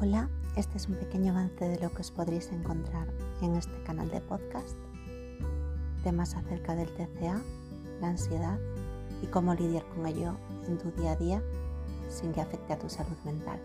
Hola, este es un pequeño avance de lo que os podréis encontrar en este canal de podcast. Temas acerca del TCA, la ansiedad y cómo lidiar con ello en tu día a día sin que afecte a tu salud mental.